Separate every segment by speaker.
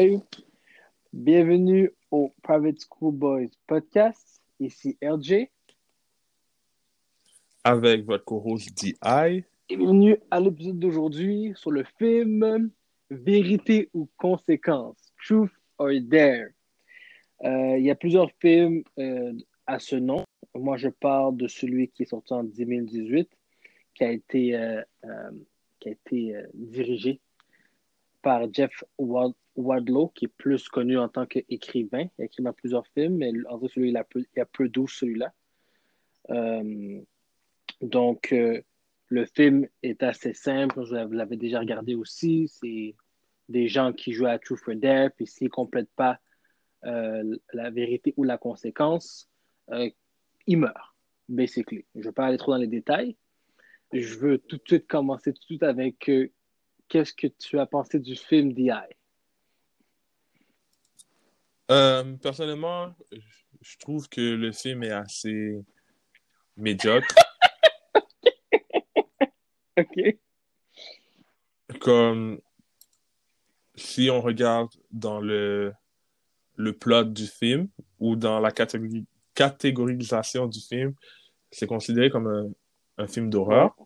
Speaker 1: Salut, bienvenue au Private School Boys podcast. Ici RJ.
Speaker 2: Avec votre co-host DI.
Speaker 1: Et bienvenue à l'épisode d'aujourd'hui sur le film Vérité ou conséquence, Truth or Dare. Euh, il y a plusieurs films euh, à ce nom. Moi, je parle de celui qui est sorti en 2018, qui a été, euh, qui a été dirigé par Jeff Wadlow, qui est plus connu en tant qu'écrivain. Il a écrit dans plusieurs films, mais en vrai, celui il a peu, il a peu celui-là. Euh, donc, euh, le film est assez simple. Vous l'avez déjà regardé aussi. C'est des gens qui jouent à Truth or Dare, puis s'ils ne complètent pas euh, la vérité ou la conséquence, ils meurent, basically. Je ne vais pas aller trop dans les détails. Je veux tout de suite commencer tout de suite avec qu'est-ce que tu as pensé du film DI?
Speaker 2: Euh, personnellement, je trouve que le film est assez médiocre.
Speaker 1: ok.
Speaker 2: Comme si on regarde dans le, le plot du film ou dans la catégorie, catégorisation du film, c'est considéré comme un, un film d'horreur.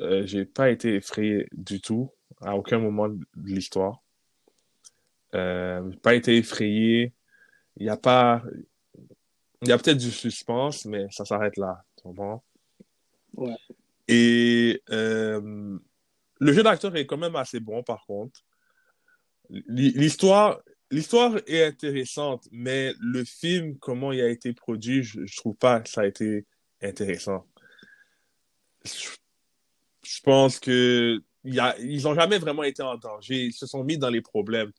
Speaker 2: Euh, j'ai pas été effrayé du tout à aucun moment de l'histoire. Euh, pas été effrayé. Il y a pas. Il y a peut-être du suspense, mais ça s'arrête là.
Speaker 1: Ouais.
Speaker 2: Et euh, le jeu d'acteur est quand même assez bon, par contre. L'histoire, l'histoire est intéressante, mais le film, comment il a été produit, je, je trouve pas que ça a été intéressant je pense que y a, ils n'ont jamais vraiment été en danger. Ils se sont mis dans les problèmes.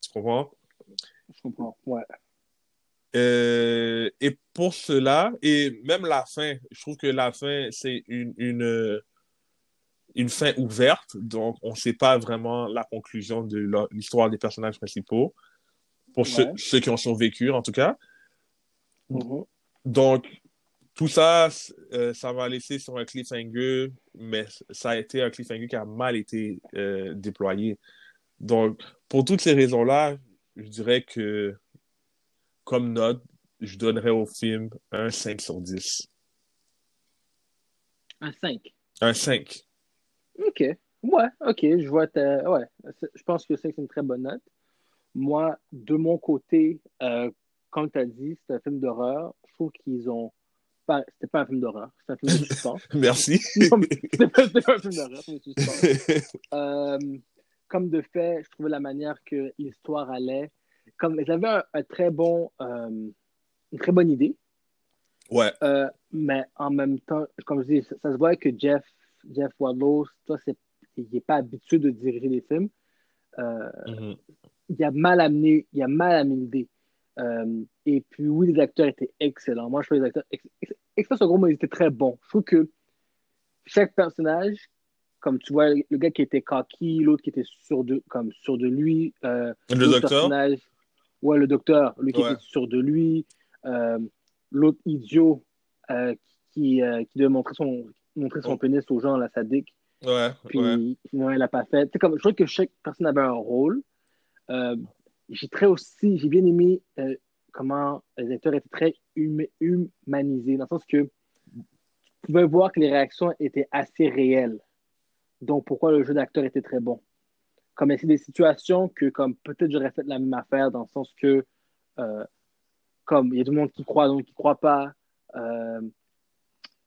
Speaker 2: Tu comprends?
Speaker 1: Je comprends, ouais.
Speaker 2: Euh, et pour cela, et même la fin, je trouve que la fin, c'est une, une, une fin ouverte. Donc, on ne sait pas vraiment la conclusion de l'histoire des personnages principaux. Pour ceux, ceux, qui ont survécu, en tout cas.
Speaker 1: Mm-hmm.
Speaker 2: Donc, tout ça, euh, ça va laisser sur un cliffhanger, mais ça a été un cliffhanger qui a mal été euh, déployé. Donc, pour toutes ces raisons-là, je dirais que, comme note, je donnerais au film un 5 sur 10.
Speaker 1: Un 5?
Speaker 2: Un 5.
Speaker 1: OK. Ouais, OK. Je vois ta... Ouais. Je pense que 5, c'est une très bonne note. Moi, de mon côté, euh, comme tu as dit, c'est un film d'horreur. Je trouve qu'ils ont c'était pas un film d'horreur, c'était un film de suspense.
Speaker 2: Merci.
Speaker 1: c'était pas, pas, un film d'horreur, c'était un suspense. euh, comme de fait, je trouvais la manière que l'histoire allait. Comme ils avaient un, très bon, euh, une très bonne idée.
Speaker 2: Ouais.
Speaker 1: Euh, mais en même temps, comme je dis, ça, ça se voit que Jeff, Jeff Wadlow, toi, c'est, il n'est pas habitué de diriger des films. Euh,
Speaker 2: mm-hmm.
Speaker 1: Il a mal amené, il a mal amené l'idée. Euh, et puis, oui, les acteurs étaient excellents. Moi, je trouve les acteurs, excellents, gros, mais ils étaient très bons. Je trouve que chaque personnage, comme tu vois, le gars qui était cocky, l'autre qui était sûr de, comme sûr de lui. Euh,
Speaker 2: le docteur?
Speaker 1: Ouais, le docteur, lui qui était sûr de lui. Euh, l'autre idiot euh, qui, qui devait montrer son, montrer son pénis aux gens, la sadique.
Speaker 2: Ouais.
Speaker 1: Puis,
Speaker 2: ouais.
Speaker 1: finalement, il l'a pas fait. comme, je trouve que chaque personne avait un rôle. J'ai très aussi, j'ai bien aimé euh, comment les acteurs étaient très hum, humanisés, dans le sens que tu pouvais voir que les réactions étaient assez réelles. Donc, pourquoi le jeu d'acteur était très bon. Comme c'est des situations que, comme peut-être j'aurais fait la même affaire, dans le sens que, euh, comme il y a du monde qui croit, donc qui ne croit pas. Euh,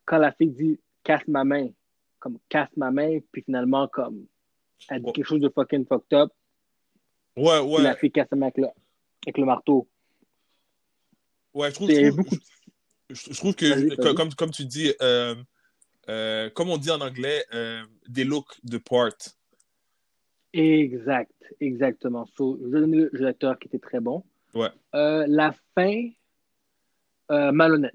Speaker 1: quand la fille dit casse ma main, comme casse ma main, puis finalement, comme elle dit quelque chose de fucking fucked up,
Speaker 2: Ouais, ouais.
Speaker 1: La fille casse avec le, avec le marteau.
Speaker 2: Ouais, je trouve, je trouve, je, je trouve que. Comme, comme tu dis, euh, euh, comme on dit en anglais, euh, des looks de part.
Speaker 1: Exact, exactement. So, je donne le jeu d'acteur qui était très bon.
Speaker 2: Ouais.
Speaker 1: Euh, la fin, euh, malhonnête.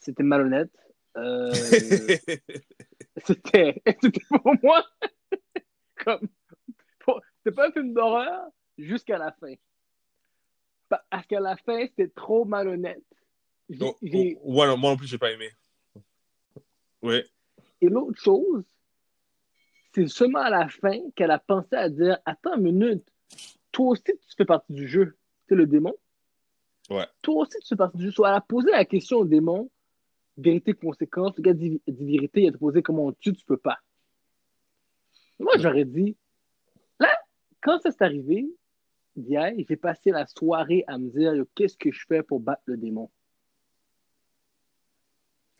Speaker 1: C'était malhonnête. Euh, c'était, c'était pour moi comme c'était pas un film d'horreur jusqu'à la fin. Parce qu'à la fin, c'était trop malhonnête.
Speaker 2: Non, moi non plus, j'ai pas aimé. Oui.
Speaker 1: Et l'autre chose, c'est seulement à la fin qu'elle a pensé à dire Attends une minute, toi aussi, tu fais partie du jeu. Tu le démon.
Speaker 2: Ouais.
Speaker 1: Toi aussi, tu fais partie du jeu. Soit elle a posé la question au démon vérité, conséquence. Le gars dit, dit vérité, il a posé comment on tue, tu peux pas. Moi, j'aurais dit quand ça s'est arrivé, hier, j'ai passé la soirée à me dire Qu'est-ce que je fais pour battre le démon?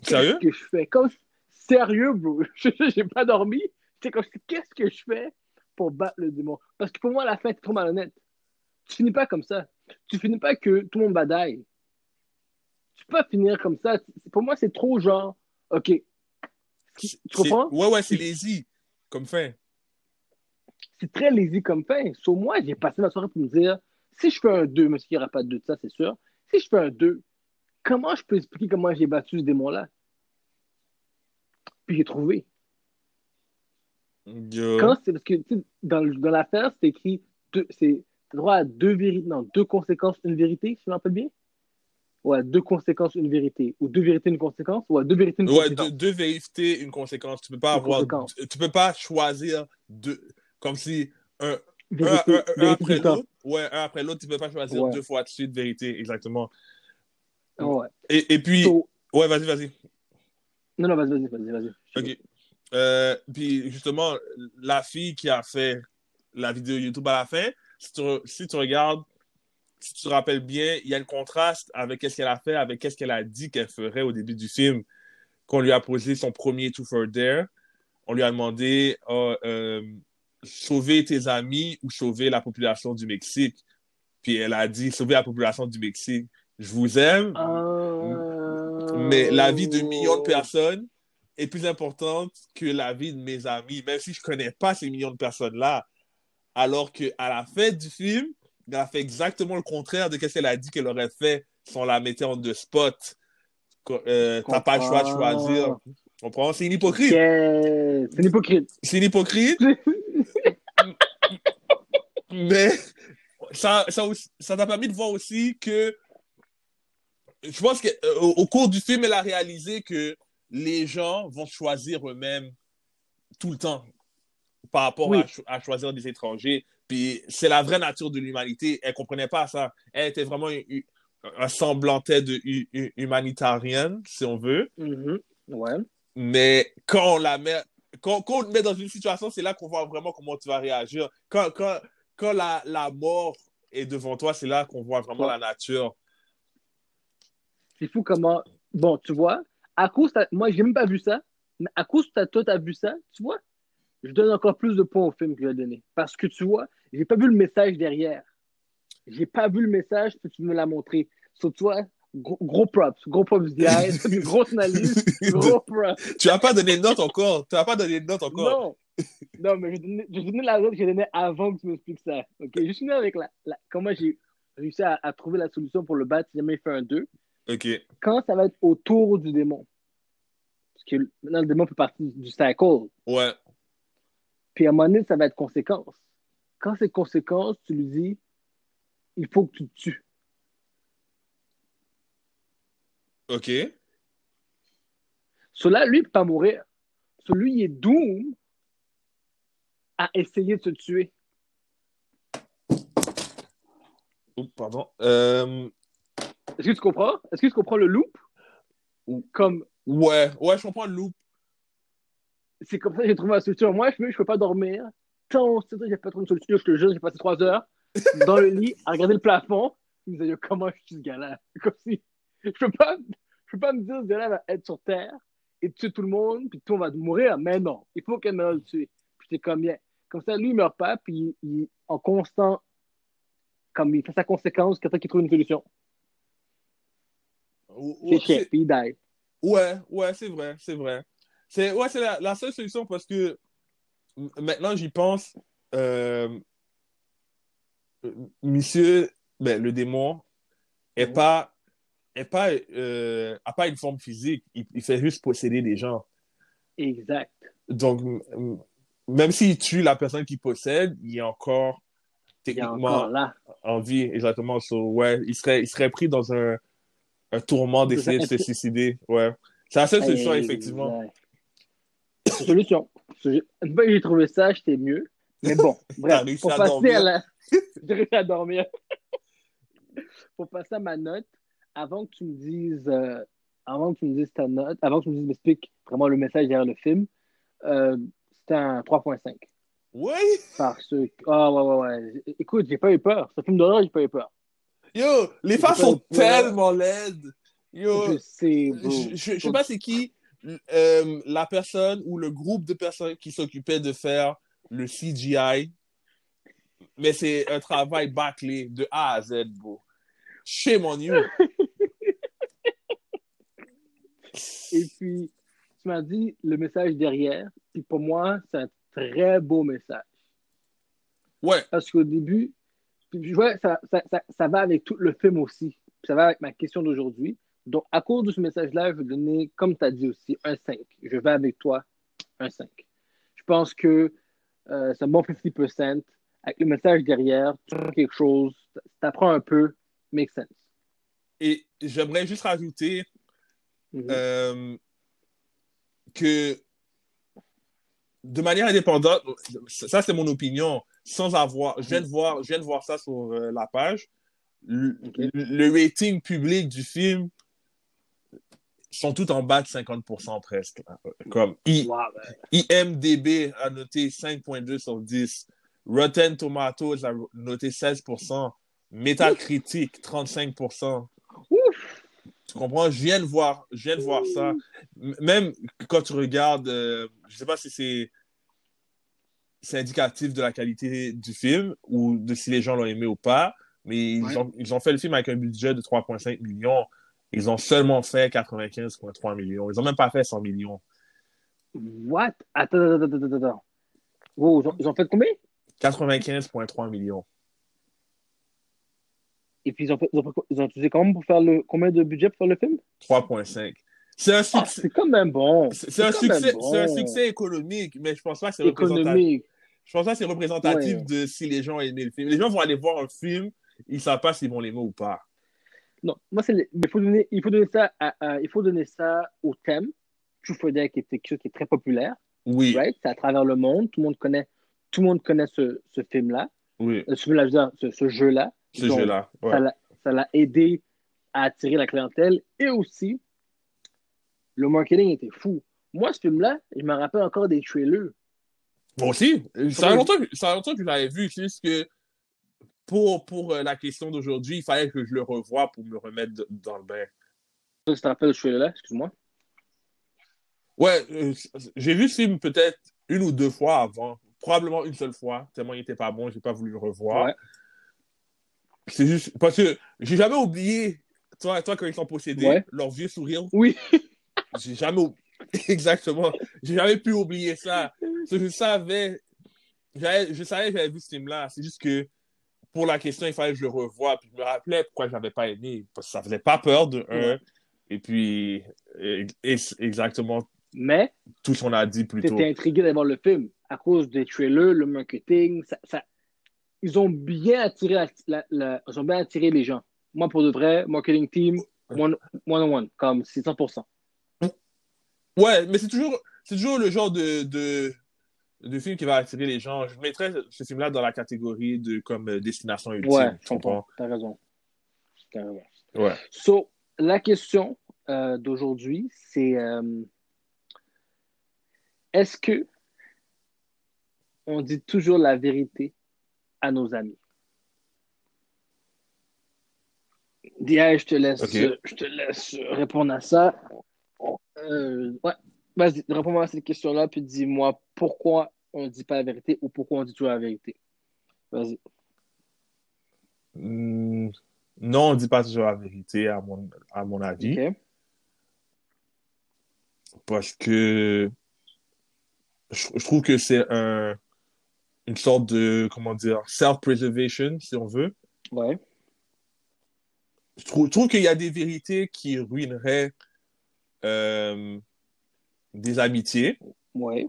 Speaker 2: Sérieux?
Speaker 1: Qu'est-ce que je fais? Comme sérieux, bro? J'ai pas dormi. J'étais comme qu'est-ce que je fais pour battre le démon? Parce que pour moi, la fin est trop malhonnête. Tu finis pas comme ça. Tu finis pas que tout le monde badaille. Tu peux pas finir comme ça. Pour moi, c'est trop genre, OK. Tu comprends?
Speaker 2: Ouais, ouais, c'est lazy comme fin.
Speaker 1: C'est très lazy comme fin. Sur moi, j'ai passé ma soirée pour me dire, si je fais un 2, mais qu'il n'y aura pas de 2 de ça, c'est sûr. Si je fais un 2, comment je peux expliquer comment j'ai battu ce démon-là? Puis j'ai trouvé. Quand c'est parce que dans, dans l'affaire, c'est écrit c'est droit à deux vérités, non, deux conséquences, une vérité, si je me rappelle bien? Ouais, deux conséquences, une vérité. Ou deux vérités, une conséquence. Ouais, deux vérités, une
Speaker 2: ouais,
Speaker 1: conséquence.
Speaker 2: deux, deux vérités, une conséquence. Tu peux pas
Speaker 1: Une
Speaker 2: avoir. Tu peux pas choisir deux. Comme si un, un,
Speaker 1: Vérité,
Speaker 2: un- un
Speaker 1: vérité
Speaker 2: après
Speaker 1: le
Speaker 2: l'autre. Ouais, un après l'autre, tu peux pas choisir
Speaker 1: Ouais.
Speaker 2: deux fois de suite vérité, exactement.
Speaker 1: Ouais.
Speaker 2: Et, et puis.
Speaker 1: So-
Speaker 2: Ouais, vas-y, vas-y.
Speaker 1: non, non, vas-y, vas-y, vas-y, vas-y.
Speaker 2: Ok. Euh, puis justement, la fille qui a fait la vidéo YouTube à la fin, si tu, si tu regardes, si tu te rappelles bien, il y a un contraste avec ce qu'elle a fait, avec ce qu'elle a dit qu'elle ferait au début du film. Qu'on lui a posé son premier Two for Dare, on lui a demandé Ah, euh, sauver tes amis ou sauver la population du Mexique? Puis elle a dit sauver la population du Mexique. Je vous aime, mais la vie de millions de personnes est plus importante que la vie de mes amis, même si je connais pas ces millions de personnes-là. Alors que à la fin du film, elle a fait exactement le contraire de ce qu'elle a dit qu'elle aurait fait si on la mettait en deux spots. Euh, T'as pas le choix de choisir. Comprends? C'est une hypocrite.
Speaker 1: Yeah. C'est une hypocrite.
Speaker 2: C'est une hypocrite. mais ça ça aussi- ça t'a permis de voir aussi que je pense que euh, au, cours du film, elle a réalisé que les gens vont choisir eux-mêmes tout le temps par rapport
Speaker 1: Oui.
Speaker 2: à, cho- à choisir des étrangers. Puis c'est la vraie nature de l'humanité. Elle comprenait pas ça. Elle était vraiment une- une- un semblantais de hu- hu- humanitarienne, si on veut.
Speaker 1: Mhm. Ouais.
Speaker 2: Mais quand on la met, quand, quand on te met dans une situation, c'est là qu'on voit vraiment comment tu vas réagir. Quand, quand, quand la, la mort est devant toi, c'est là qu'on voit vraiment
Speaker 1: Ouais.
Speaker 2: la nature.
Speaker 1: C'est fou comment. Bon, tu vois, à cause. Moi, j'ai même pas vu ça. Mais à cause que toi, t'as vu ça, tu vois, je donne encore plus de points au film que j'ai donné. Parce que tu vois, j'ai pas vu le message derrière. J'ai pas vu le message que tu me l'as montré. Sur toi, gros, gros props. Gros props une grosse analyse. Gros props.
Speaker 2: Tu n'as pas donné de note encore. Tu n'as pas donné de note encore.
Speaker 1: Non. Non, mais je vais donner, je donner la note que j'ai donnée avant que tu m'expliques ça. OK? Je suis venu avec la, la- comment j'ai réussi à, à trouver la solution pour le battre si jamais il fait un 2.
Speaker 2: Ok.
Speaker 1: Quand ça va être autour du démon. Parce que maintenant, le démon fait partie du cycle.
Speaker 2: Ouais.
Speaker 1: Puis à un moment donné, ça va être conséquence. Quand c'est conséquence, tu lui dis il faut que tu te tues.
Speaker 2: Ok.
Speaker 1: Cela, lui, il peut pas mourir. Celui, il est doom à essayer de se tuer.
Speaker 2: Oups, pardon. Euh,
Speaker 1: Est-ce que tu comprends? Est-ce que tu comprends le loop? Comme
Speaker 2: ouais. Ouais, je comprends le loop.
Speaker 1: c'est comme ça que j'ai trouvé la solution. Moi, je ne peux pas dormir. Tant ça, j'ai pas trouvé une solution. Je te jure, j'ai passé trois heures dans le lit à regarder le plafond. Je me disais, comment je suis ce gars-là? Comme si je peux pas, peux pas me dire ce gars-là va être sur Terre et tuer tout le monde, puis tout le monde va mourir. Mais non, il faut qu'elle me le tue. Puis j'étais comme, bien. Comme ça, lui, il meurt pas, puis il, en constant, comme il fait sa conséquence, quelqu'un qui trouve une solution. C'est chef, puis il die.
Speaker 2: Ouais, ouais, c'est vrai, c'est vrai. C'est ouais, c'est la, la seule solution parce que maintenant j'y pense. euh, euh, monsieur, ben, le démon est
Speaker 1: Mhm.
Speaker 2: pas est pas euh, pas une forme physique. Il, il fait juste posséder des gens.
Speaker 1: Exact.
Speaker 2: Donc même s'il tue la personne qui possède, il est encore
Speaker 1: Il est
Speaker 2: techniquement
Speaker 1: encore là.
Speaker 2: en vie, exactement. So, ouais, il serait il serait pris dans un un tourment d'essayer de se suicider. Ouais. C'est la seule solution, effectivement.
Speaker 1: Solution. Une fois que j'ai trouvé ça, j'étais mieux. Mais bon, bref, pour
Speaker 2: à
Speaker 1: passer
Speaker 2: dormir.
Speaker 1: à la... j'ai réussi à dormir. pour passer à ma note, avant que tu me dises, euh, avant que tu me dises ta note, avant que tu me dises, m'explique vraiment le message derrière le film, euh, c'était un 3.5.
Speaker 2: Oui!
Speaker 1: Parce que, ah ouais, ouais, ouais. Écoute, j'ai pas eu peur. Ce film d'horreur, j'ai pas eu peur.
Speaker 2: Yo, les femmes sont tellement laides. Yo,
Speaker 1: Je sais, bro.
Speaker 2: je, je, je sais pas c'est qui euh, la personne ou le groupe de personnes qui s'occupait de faire le CGI, mais c'est un travail bâclé de A à Z, bro. Shame on you.
Speaker 1: Et puis, tu m'as dit le message derrière. Puis pour moi, c'est un très beau message.
Speaker 2: Ouais,
Speaker 1: Parce qu'au début, puis je vois, ça, ça, ça, ça va avec tout le film aussi. Puis ça va avec ma question d'aujourd'hui. Donc, à cause de ce message-là, je vais donner, comme tu as dit aussi, un 5. Je vais avec toi, un 5. Je pense que euh, c'est un bon 50%. Avec le message derrière, tu apprends quelque chose, tu apprends un peu, make sense.
Speaker 2: et j'aimerais juste rajouter
Speaker 1: Mhm.
Speaker 2: euh, que de manière indépendante, ça c'est mon opinion, sans avoir, je viens de voir, je viens de voir ça sur euh, la page, le, rating public du film sont tout en bas de 50% presque. Comme I-
Speaker 1: Wow, ben,
Speaker 2: IMDB a noté 5.2 sur 10, Rotten Tomatoes a noté 16%, Metacritic 35%.
Speaker 1: Ouf!
Speaker 2: Tu comprends? Je viens de voir, je viens de voir ça. Même quand tu regardes, euh, je sais pas si c'est c'est indicatif de la qualité du film ou de si les gens l'ont aimé ou pas, mais ils, ont, ils ont fait le film avec un budget de 3,5 millions. Ils ont seulement fait 95,3 millions. Ils ont même pas fait 100 millions.
Speaker 1: What? Attends, attends, attends, attends, attends. Wow, ils, ont, ils ont fait combien?
Speaker 2: 95,3 millions.
Speaker 1: Et puis ils ont, fait, ils, ont, fait- ils ont utilisé combien pour faire le combien de budget pour faire le film?
Speaker 2: 3,5. C'est un
Speaker 1: Ah,
Speaker 2: succès.
Speaker 1: c'est quand même bon.
Speaker 2: C'est un
Speaker 1: quand même
Speaker 2: succès,
Speaker 1: bon.
Speaker 2: c'est un succès économique, mais je pense pas que c'est représentatif. Je pense pas que c'est représentatif
Speaker 1: Ouais.
Speaker 2: de si les gens aimé le film. Les gens vont aller voir un film, ils savent pas s'ils vont l'aimer ou pas.
Speaker 1: Non, moi c'est le- il faut donner il faut donner ça à, à- il faut donner ça au thème. Truth or Dare qui est quelque chose qui est très populaire,
Speaker 2: Oui,
Speaker 1: right? C'est à travers le monde, tout le monde connaît tout le monde connaît ce, ce film-là,
Speaker 2: oui,
Speaker 1: Euh, film-là, ce jeu-là.
Speaker 2: Ce jeu-là. ouais.
Speaker 1: ça l'a- aidé à attirer la clientèle et aussi le marketing était fou. Moi, ce film-là, je me rappelle encore des trailers.
Speaker 2: Moi aussi. Ça
Speaker 1: Ouais.
Speaker 2: longtemps ça longtemps que je l'avais vu. C'est juste que pour, pour euh, la question d'aujourd'hui, il fallait que je le revoie pour me remettre de- dans le bain.
Speaker 1: Tu te rappelles ce trailer-là, excuse-moi?
Speaker 2: Ouais, euh, j'ai vu ce film peut-être une ou deux fois avant. Probablement une seule fois, tellement il était pas bon, j'ai pas voulu le revoir.
Speaker 1: Ouais.
Speaker 2: C'est juste parce que j'ai jamais oublié, toi, toi quand ils sont possédés,
Speaker 1: Ouais.
Speaker 2: leur vieux sourire.
Speaker 1: Oui.
Speaker 2: J'ai jamais oub- exactement, j'ai jamais pu oublier ça. Parce que je savais, je savais que j'avais vu ce film-là. C'est juste que pour la question, il fallait que je le revoie. Puis je me rappelais pourquoi je n'avais pas aimé. Parce que ça faisait pas peur de un. Et puis, et- et- exactement
Speaker 1: Mais
Speaker 2: tout ce qu'on a dit plus tôt.
Speaker 1: étais intrigué d'avoir le film à cause des trailers, le marketing. Ça, ça- Ils ont bien attiré, la- la- la- ils ont bien attiré les gens. Moi, pour de vrai, marketing team, one, one on one, comme c'est 100%.
Speaker 2: Ouais, mais c'est toujours, c'est toujours le genre de, de, de film qui va attirer les gens. Je mettrais ce film-là dans la catégorie de comme euh, destination ultime.
Speaker 1: Ouais, je
Speaker 2: tu comprends?
Speaker 1: T'as raison. T'as raison.
Speaker 2: Ouais.
Speaker 1: So, la question euh, d'aujourd'hui, c'est euh, est-ce que on dit toujours la vérité à nos amis? Dia, je te laisse, je te laisse répondre à ça. Euh, ouais, vas-y, réponds-moi à cette question-là, puis dis-moi pourquoi on ne dit pas la vérité ou pourquoi on dit toujours la vérité. Vas-y.
Speaker 2: Hmm, non, on dit pas toujours la vérité, à mon, à mon avis. Parce que je, je trouve que c'est un, une sorte de, comment dire, self-preservation, si on veut.
Speaker 1: Ouais.
Speaker 2: Je trouve, trouve qu'il y a des vérités qui ruineraient euh, des amitiés.
Speaker 1: Ouais.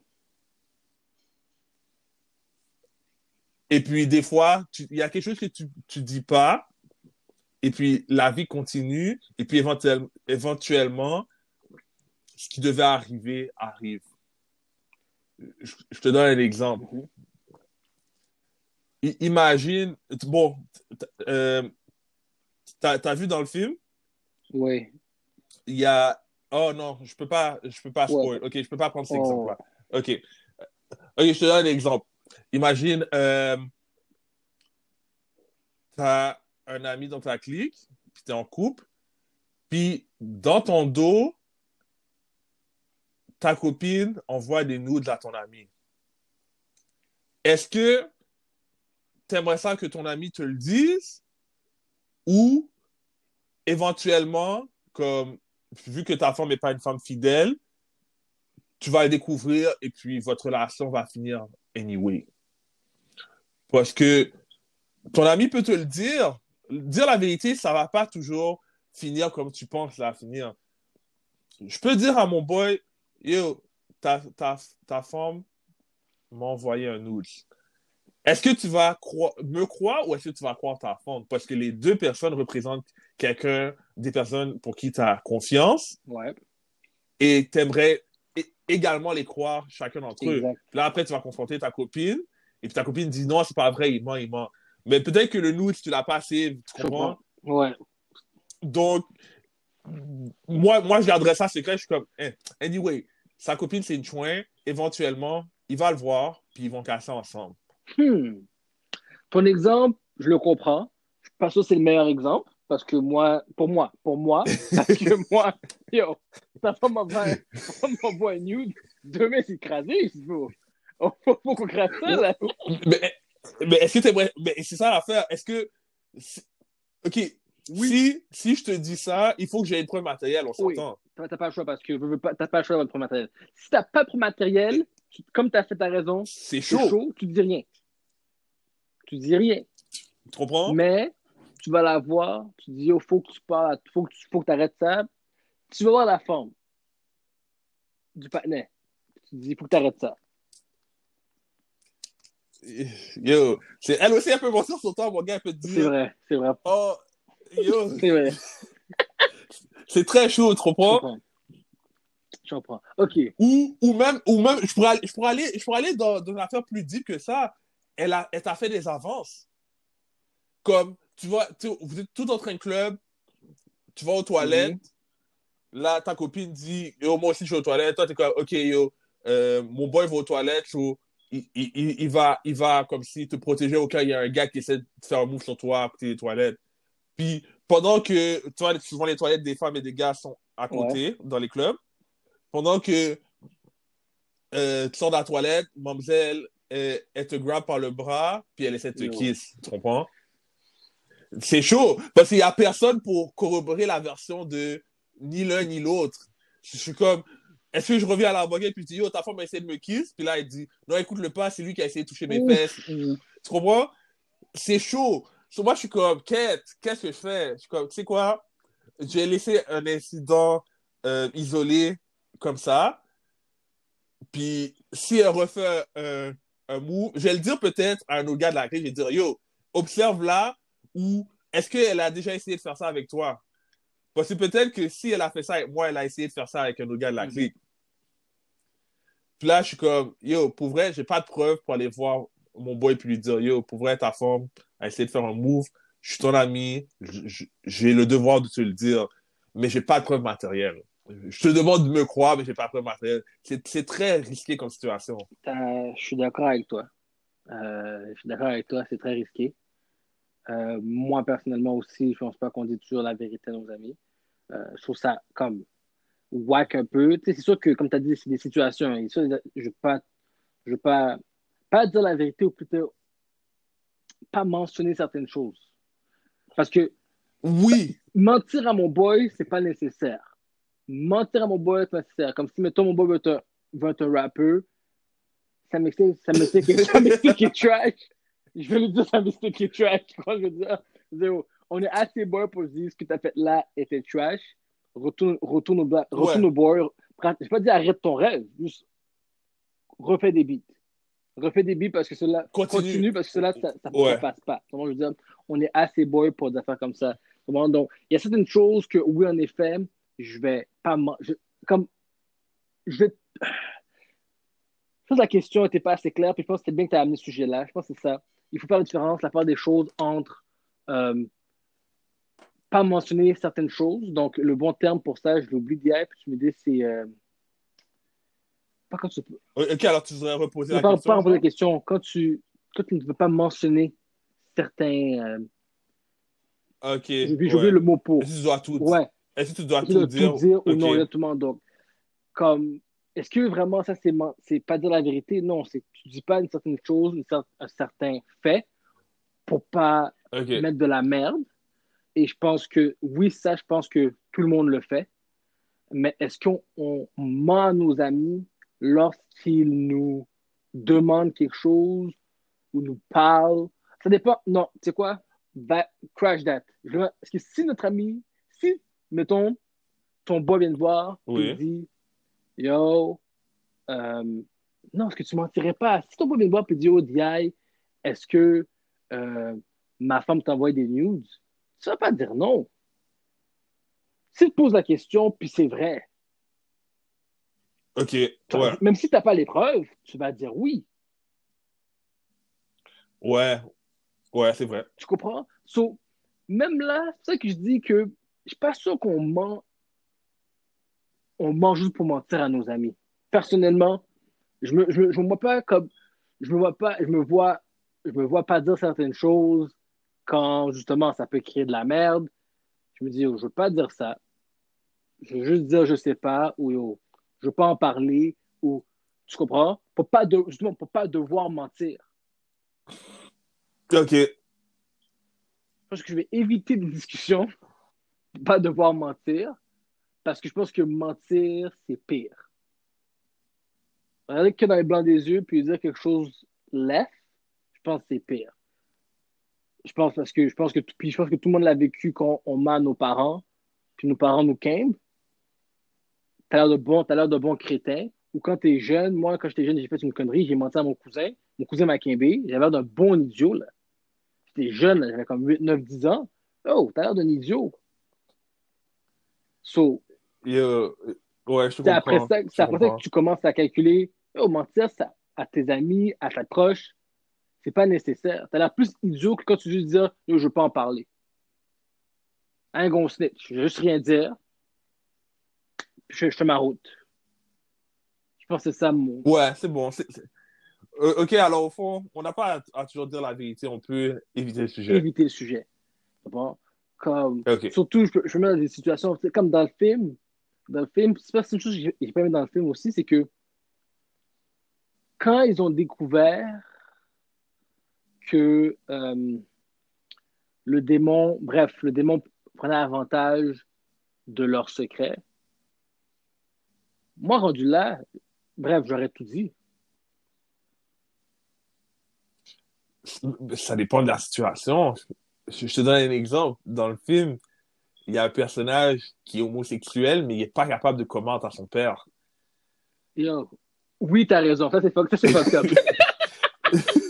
Speaker 2: Et puis, des fois, il y a quelque chose que tu tu dis pas, et puis la vie continue, et puis éventuellement, éventuellement ce qui devait arriver arrive. je, je te donne un exemple.
Speaker 1: Mhm.
Speaker 2: I- Imagine, bon, euh, t'as, vu dans le film,
Speaker 1: Oui.
Speaker 2: il y a, oh non, je peux pas, je peux pas
Speaker 1: Ouais.
Speaker 2: spoil. Ok, je peux pas prendre cet
Speaker 1: Oh.
Speaker 2: exemple-là. Ok, ok, je te donne un exemple. Imagine, euh, t'as un ami dans ta clique, puis t'es en couple, puis dans ton dos, ta copine envoie des nudes à ton ami. Est-ce que t'aimerais ça que ton ami te le dise ou éventuellement, comme vu que ta femme n'est pas une femme fidèle, tu vas le découvrir et puis votre relation va finir anyway. Parce que ton ami peut te le dire. Dire la vérité, ça va pas toujours finir comme tu penses va finir. Je peux dire à mon boy, yo, ta, ta, ta femme m'a envoyé un nude. Est-ce que tu vas croire, me croire ou est-ce que tu vas croire ta femme? Parce que les deux personnes représentent quelqu'un, des personnes pour qui tu as confiance
Speaker 1: Ouais.
Speaker 2: et tu aimerais également les croire chacun d'entre eux. Là, après, tu vas confronter ta copine et puis ta copine dit non, c'est pas vrai, il ment, il ment. Mais peut-être que le nude, tu l'as pas assez, tu comprends?
Speaker 1: Ouais.
Speaker 2: Donc, moi, moi, je garderais ça secret. Je suis comme, eh, anyway, sa copine, c'est une chouin. Éventuellement, il va le voir, puis ils vont casser ensemble.
Speaker 1: Hmm. Ton exemple, je le comprends. Pense que c'est le meilleur exemple. Parce que moi, pour moi, pour moi, parce que moi, yo, ta femme m'envoie un nude, demain c'est écrasé, il faut, faut, qu'on crasse ça, là.
Speaker 2: Mais, mais est-ce que t'aimerais. Mais c'est ça l'affaire. Est-ce que. Ok. Si, si je te dis ça, il faut que j'ai une preuve matérielle, on
Speaker 1: Oui.
Speaker 2: s'entend.
Speaker 1: T'as t'as pas le choix parce que t'as pas le choix d'avoir le matériel. Si t'as pas le matériel, tu- comme t'as fait ta raison,
Speaker 2: C'est
Speaker 1: c'est
Speaker 2: chaud.
Speaker 1: chaud, tu dis rien. Tu dis rien.
Speaker 2: Tu comprends?
Speaker 1: Mais tu vas la voir, tu dis, il faut que tu parles, faut que tu faut que arrêtes ça. Tu vas voir la forme du patinet. Tu dis, il faut que tu arrêtes ça.
Speaker 2: Yo, c'est elle aussi, elle peut mentir sur toi, mon gars, elle peut te
Speaker 1: C'est
Speaker 2: dire.
Speaker 1: vrai, c'est vrai.
Speaker 2: Oh, yo,
Speaker 1: C'est vrai.
Speaker 2: c'est très chaud, tu
Speaker 1: Je
Speaker 2: comprends?
Speaker 1: Comprends. OK.
Speaker 2: Ou, ou même, ou même je, pourrais, aller- je, pourrais aller, je pourrais aller dans, dans une affaire plus deep que ça. Elle, a, elle t'a fait des avances. Comme, tu vois, tu- vous êtes tout entre un club, tu vas aux toilettes, là, ta copine dit, yo, moi aussi, je suis aux toilettes. Toi, t'es comme, OK, yo, euh, mon boy va aux toilettes, il, il, il- il va, il va comme si te protéger au cas où il y a un gars qui essaie de faire un move sur toi à côté des toilettes. Puis, pendant que, tu vois, souvent les toilettes des femmes et des gars sont à côté dans les clubs, pendant que euh, tu sors de la toilette, mademoiselle, elle te grabe par le bras, puis elle essaie de te kiss. Tu comprends? C'est chaud, parce qu'il n'y a personne pour corroborer la version de ni l'un ni l'autre. Je suis comme, est-ce que je reviens à la banquette puis je dis, yo, ta femme a essayé de me kiss, puis là, elle dit, non, écoute-le pas, c'est lui qui a essayé de toucher mes
Speaker 1: Ouf.
Speaker 2: fesses. Tu comprends? C'est chaud. So, moi, je suis comme, Kate, qu'est-ce que je fais? Je suis comme, tu sais quoi? J'ai laissé un incident euh, isolé comme ça. Puis, si elle refait un, un move, je vais le dire peut-être à un autre gars de la crise, je vais dire, yo, observe là, ou est-ce qu'elle a déjà essayé de faire ça avec toi? Parce que peut-être que si elle a fait ça avec moi, elle a essayé de faire ça avec un autre gars de la
Speaker 1: Mhm.
Speaker 2: clique. Puis là, je suis comme, yo, pour vrai, j'ai pas de preuves pour aller voir mon boy puis lui dire, yo, pour vrai, ta femme a essayé de faire un move, je suis ton ami, j'ai le devoir de te le dire, mais j'ai pas de preuves matérielles. Je te demande de me croire, mais j'ai pas de preuves matérielles. C'est c'est très risqué comme situation.
Speaker 1: Euh, je suis d'accord avec toi. Euh, je suis d'accord avec toi, c'est très risqué. Euh, moi, personnellement aussi, je pense pas qu'on dit toujours la vérité à nos amis. Euh, je trouve ça comme whack un peu. C'est sûr que, comme tu as dit, c'est des situations. Et ça, je veux pas, je veux pas, pas dire la vérité ou plutôt pas mentionner certaines choses. Parce que
Speaker 2: Oui,
Speaker 1: mentir à mon boy, c'est pas nécessaire. Mentir à mon boy, c'est nécessaire. Comme si, mettons, mon boy veut être, veut être un rappeur, ça m'explique, ça qu'il est trash. Je vais lui dire, ça m'explique qu'il est trash. Tu vois, je veux dire, je veux dire, on est assez boy pour se dire ce que tu as fait là était trash. Retourne, retourne au, bla- retourne
Speaker 2: Ouais.
Speaker 1: au boy. Je vais pas dire arrête ton rêve, juste refais des beats. Refais des beats parce que cela
Speaker 2: Continue.
Speaker 1: continue, parce que cela, ça, ça,
Speaker 2: Ouais.
Speaker 1: passe pas. Comment je veux dire, on est assez boy pour des affaires comme ça. Donc, il y a certaines choses que, oui, en effet, je vais pas. je- comme, je pense que la question n'était pas assez claire, puis je pense que c'était bien que tu as amené ce sujet-là. Je pense que c'est ça. Il faut faire la différence, la part des choses entre euh, pas mentionner certaines choses. Donc, le bon terme pour ça, je l'oublie d'hier, puis tu me dis, c'est. Euh,
Speaker 2: pas quand tu Ok, alors tu voudrais reposer la
Speaker 1: pas,
Speaker 2: question.
Speaker 1: Pas reposer la question. Quand tu, quand tu ne veux pas mentionner certains.
Speaker 2: Euh, ok.
Speaker 1: J'ai oublié le mot pour.
Speaker 2: Tu dois tout,
Speaker 1: ouais.
Speaker 2: Est-ce que tu dois tout, dire,
Speaker 1: tout dire ou non, exactement. Donc, comme est-ce que vraiment ça, c'est pas dire la vérité? Non, c'est tu dis pas une certaine chose, un certain fait pour pas mettre de la merde. Et je pense que, oui, ça, je pense que tout le monde le fait. Mais est-ce qu'on ment à nos amis lorsqu'ils nous demandent quelque chose ou nous parlent? Ça dépend. Non, tu sais quoi? crash that. Parce que si notre ami, mettons, ton boy vient te voir et dit Yo, euh, non, est-ce que tu mentirais pas? Si ton boy vient te voir et dit Yo, DI, est-ce que euh, ma femme t'envoie des news? Tu vas pas dire non. Si tu poses la question, puis c'est vrai.
Speaker 2: OK.
Speaker 1: Même si tu n'as pas les preuves, tu vas dire oui.
Speaker 2: Ouais. Ouais, c'est vrai.
Speaker 1: Tu comprends? So, même là, c'est ça que je dis que je suis pas sûr qu'on ment. On ment juste pour mentir à nos amis. Personnellement, je me, je, je me vois pas comme. Je me vois pas. Je me vois. Je me vois pas dire certaines choses quand justement ça peut créer de la merde. Je me dis, oh, je veux pas dire ça. Je veux juste dire, je sais pas, ou oh, je veux pas en parler, ou tu comprends? Pour pas de, justement, pour pas devoir mentir.
Speaker 2: Ok.
Speaker 1: Je pense que je vais éviter des discussions, pas devoir mentir, parce que je pense que mentir, c'est pire. Regardez que dans les blancs des yeux, puis dire quelque chose left, je pense que c'est pire. Je pense parce que je pense que puis je pense que tout le monde l'a vécu quand on ment nos parents, puis nos parents nous quaimbent. T'as l'air de bon, t'as l'air de bon crétin. Ou quand t'es jeune, moi quand j'étais jeune, j'ai fait une connerie, j'ai menti à mon cousin. Mon cousin m'a quimbé, j'avais l'air d'un bon idiot là. J'étais jeune, j'avais comme 8, 9, 10 ans. Oh, t'as l'air d'un idiot. So,
Speaker 2: ouais, je
Speaker 1: c'est après ça, c'est après ça que tu commences à calculer, oh, mentir ça, à tes amis, à ta proche, c'est pas nécessaire. T'as l'air plus idiot que quand tu dis dire je veux pas en parler. Un gros snitch. Je veux juste rien dire. Je, je te ma route. Je pense que c'est ça mon.
Speaker 2: Ouais, c'est bon. Euh, ok, alors au fond, on n'a pas à, toujours dire la vérité. On peut éviter le sujet.
Speaker 1: Éviter le sujet. Bon. Comme, Surtout, je je me mets dans des situations comme dans le film. Dans le film, c'est pas une chose que j'ai pas mis dans le film aussi, c'est que quand ils ont découvert que euh, le démon, bref, le démon prenait avantage de leur secret. Moi, rendu là, bref, j'aurais tout dit.
Speaker 2: Ça dépend de la situation. Je te donne un exemple. Dans le film, il y a un personnage qui est homosexuel, mais il n'est pas capable de commenter à son père.
Speaker 1: Yo. Oui, t'as raison. Ça, c'est ça, c'est pas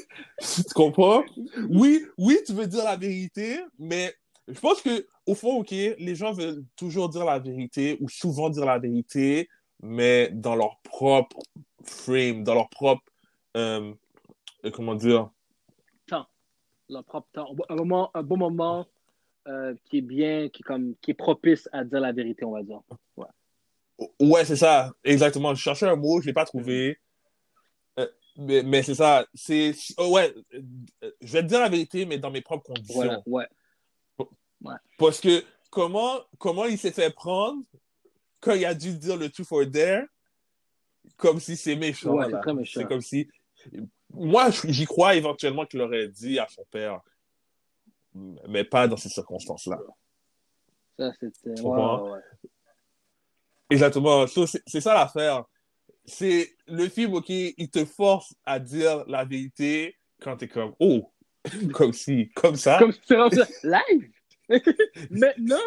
Speaker 2: tu comprends? Oui, oui, tu veux dire la vérité, mais je pense que au fond, ok, les gens veulent toujours dire la vérité ou souvent dire la vérité, mais dans leur propre frame, dans leur propre, euh, comment dire?
Speaker 1: Temps, leur propre temps, un moment, un bon moment euh, qui est bien, qui est comme, qui est propice à dire la vérité, on va dire. Ouais.
Speaker 2: Ouais, c'est ça, exactement. Je cherchais un mot, je l'ai pas trouvé. Mais, mais c'est ça. C'est. Oh, ouais, je vais te dire la vérité, mais dans mes propres conditions.
Speaker 1: ouais. ouais.
Speaker 2: Parce que comment, comment il s'est fait prendre quand il a dû dire le truth for dare, comme si c'est méchant.
Speaker 1: Ouais, c'est méchant.
Speaker 2: C'est comme si. Moi, j'y crois éventuellement qu'il aurait dit à son père, mais pas dans ces circonstances-là.
Speaker 1: Ça, c'était. Ouais.
Speaker 2: Exactement. C'est ça l'affaire c'est le film, ok, il te force à dire la vérité quand t'es comme, oh, comme si, comme ça.
Speaker 1: Comme si tu live? Maintenant?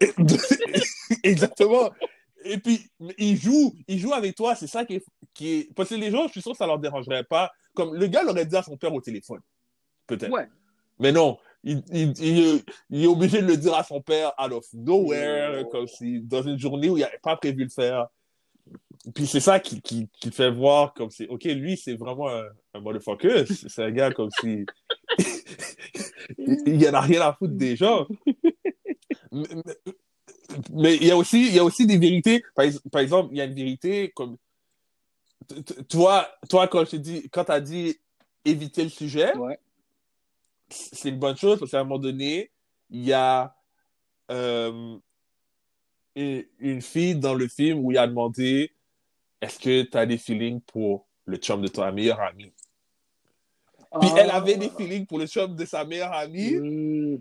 Speaker 2: Exactement. Et puis, il joue, il joue avec toi, c'est ça qui est, qui est, Parce que les gens, je suis sûr que ça leur dérangerait pas. Comme le gars l'aurait dit à son père au téléphone. Peut-être.
Speaker 1: Ouais.
Speaker 2: Mais non, il, il, il, est obligé de le dire à son père out of nowhere, comme si, dans une journée où il n'avait pas prévu de le faire. puis c'est ça qui, qui, qui fait voir comme c'est, ok, lui, c'est vraiment un, un motherfucker. C'est un gars comme si. il y en a rien à foutre des gens. Mais, mais- mais il y a aussi, il y a aussi des vérités. Par, par exemple, il y a une vérité comme. Toi, toi, quand t'ai dit, quand t'as dit éviter le sujet,
Speaker 1: Ouais.
Speaker 2: c'est une bonne chose parce qu'à un moment donné, il y a euh, une, une fille dans le film où il a demandé est-ce que tu as des feelings pour le chum de ta meilleure amie Puis
Speaker 1: Ah.
Speaker 2: elle avait des feelings pour le chum de sa meilleure amie.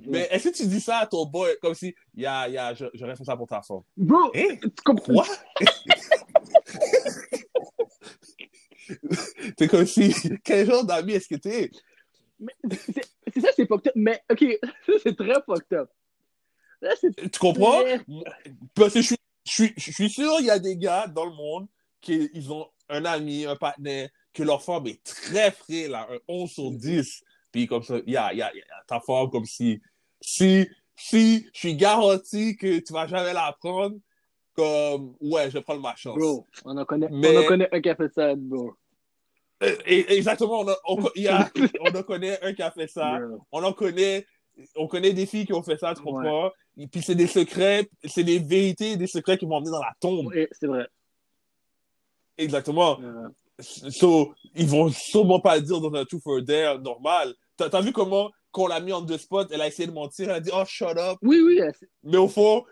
Speaker 2: Mais est-ce que tu dis ça à ton boy comme si y a, y a, je, je reste ça pour ta femme?
Speaker 1: Bro,
Speaker 2: Hein
Speaker 1: tu comprends?
Speaker 2: T'es comme si. Quel genre d'ami est-ce que t'es?
Speaker 1: C'est c'est ça, c'est fucked up. Mais, ok, ça, c'est très fucked up. Là, c'est
Speaker 2: Tu comprends? Parce que je suis, je suis, je suis sûr il y a des gars dans le monde qui ils ont un ami, un partenaire, que leur femme est très frais, là, un 11 sur 10. Puis comme ça, il y a, y a, y a ta femme comme si, si, si je suis garanti que tu vas jamais la prendre, comme, ouais, je prendre ma chance.
Speaker 1: Bro, on en connaît,
Speaker 2: Mais-
Speaker 1: on en connaît un qui a fait ça, bro.
Speaker 2: Euh, exactement, on, a- on, y a, on en connaît un qui a fait ça. On en connaît, on connaît des filles qui ont fait ça, tu comprends? Et puis c'est des secrets, c'est des vérités, des secrets qui vont emmener dans la tombe.
Speaker 1: C'est vrai.
Speaker 2: Exactement.
Speaker 1: Euh,
Speaker 2: So, ils vont sûrement pas le dire dans un Truth or Dare normal. T'as as vu comment, quand on l'a mis en deux spots, elle a essayé de mentir, elle a dit, oh, shut up.
Speaker 1: Oui, oui, euh,
Speaker 2: Mais au fond,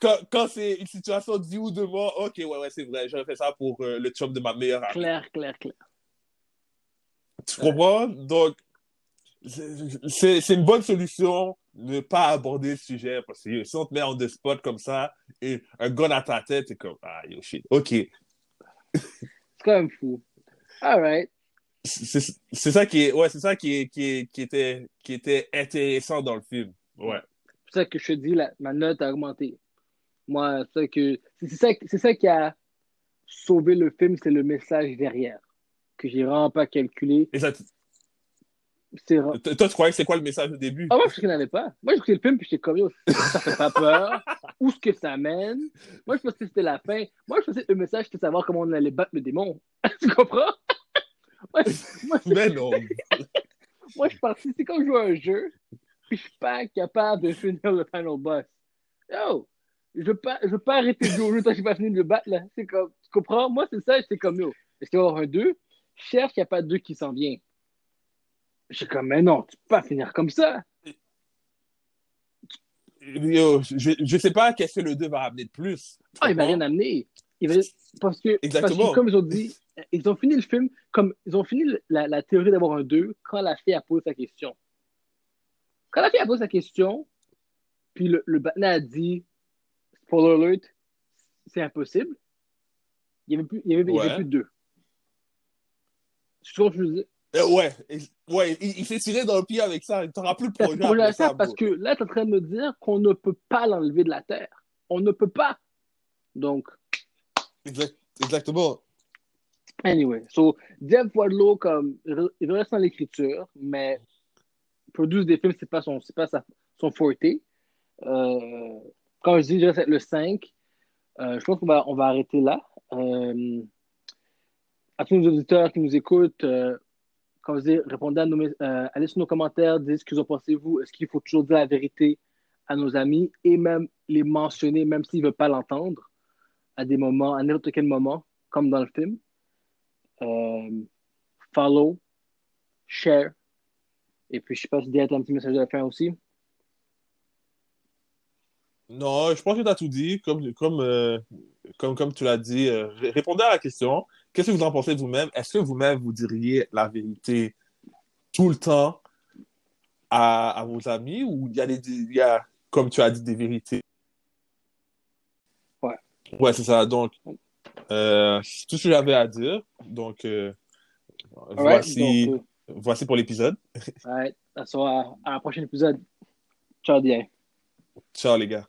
Speaker 2: quand, quand c'est une situation de vie ou de mort, ok, ouais, ouais, c'est vrai, j'aurais fait ça pour euh, le chum de ma meilleure amie.
Speaker 1: clair, clair, clair.
Speaker 2: Tu comprends? Donc, c'est- c'est c'est une bonne solution de ne pas aborder le sujet parce que si on te met en deux spots comme ça et un gun à ta tête, t'es comme, ah, yo, shit. Ok.
Speaker 1: C'est quand même fou. All right.
Speaker 2: C'est c'est ça qui est, ouais, c'est ça qui, est, qui, est- qui était, qui était intéressant dans le film. Ouais.
Speaker 1: C'est ça que je te dis, la, ma note a augmenté. Moi, c'est ça que c'est c'est ça, c'est ça qui a sauvé le film, c'est le message derrière que j'ai vraiment pas calculé.
Speaker 2: Et ça, toi, tu croyais que c'est quoi le message au début?
Speaker 1: ah, moi, je ne savais pas. Moi, j'ai écouté le film, puis j'étais comme, yo, ça fait pas peur. Où est-ce que ça mène? Moi, je pensais que c'était la fin. Moi, je pensais que le message, c'était savoir comment on allait battre le démon. tu comprends? moi, moi,
Speaker 2: Mais non.
Speaker 1: moi, je parti, c'est comme jouer à un jeu, puis je suis pas capable de finir le final boss. Yo! Je veux pas, je veux pas arrêter de jouer au jeu tant que j'ai pas fini de le battre, là. C'est comme, tu comprends? Moi, c'est ça, c'est comme, yo, est-ce qu'il va y avoir un 2? Cherche qu'il n'y a pas de 2 qui s'en vient. Je suis comme, mais non, tu peux pas finir comme ça.
Speaker 2: Yo, je, je sais pas qu'est-ce que le 2 va amener de plus.
Speaker 1: Ah, il va rien amener. Il va... Parce que,
Speaker 2: Exactement.
Speaker 1: parce que, comme ils ont dit, ils ont fini le film, comme ils ont fini la, la théorie d'avoir un 2 quand la fille a posé sa question. Quand la fille a posé sa question, puis le, le Batman a dit, spoiler alert, c'est impossible, il n'y avait, plus, il y avait, il y avait
Speaker 2: Ouais.
Speaker 1: plus de 2. Que je veux?
Speaker 2: Euh, ouais, ouais, il, il s'est tiré dans le pied avec ça. Il t'aura plus de projet. Après
Speaker 1: ça, parce
Speaker 2: bro.
Speaker 1: que là, tu es en train de me dire qu'on ne peut pas l'enlever de la Terre. On ne peut pas. Donc,
Speaker 2: Exact- exactement.
Speaker 1: Anyway, so Jeff Wadlow, comme, il reste dans l'écriture, mais produire des films, c'est pas son, c'est pas sa, son forte. Euh, quand je dis, je reste le 5, euh, je pense qu'on va, on va arrêter là. Euh, à tous nos auditeurs qui nous écoutent, euh, je dis, répondez à nos, euh, allez sur nos commentaires, dites ce que vous en pensez, vous. Est-ce qu'il faut toujours dire la vérité à nos amis et même les mentionner, même s'ils ne veulent pas l'entendre, à des moments, à n'importe quel moment, comme dans le film? Euh, follow, share. Et puis, je sais pas si Diane a un petit message à la fin aussi.
Speaker 2: Non, je pense que tu as tout dit. Comme, comme, euh, comme, comme tu l'as dit, euh, répondez à la question. Qu'est-ce que vous en pensez vous-même? Est-ce que vous-même vous diriez la vérité tout le temps à, à vos amis ou il y a des, il y a, comme tu as dit, des vérités?
Speaker 1: Ouais.
Speaker 2: Ouais, c'est ça. Donc, euh, tout ce que j'avais à dire. Donc, euh, voici,
Speaker 1: donc,
Speaker 2: voici pour l'épisode.
Speaker 1: euh, ça sera à, à un prochain épisode. Ciao, Diane.
Speaker 2: Ciao, les gars.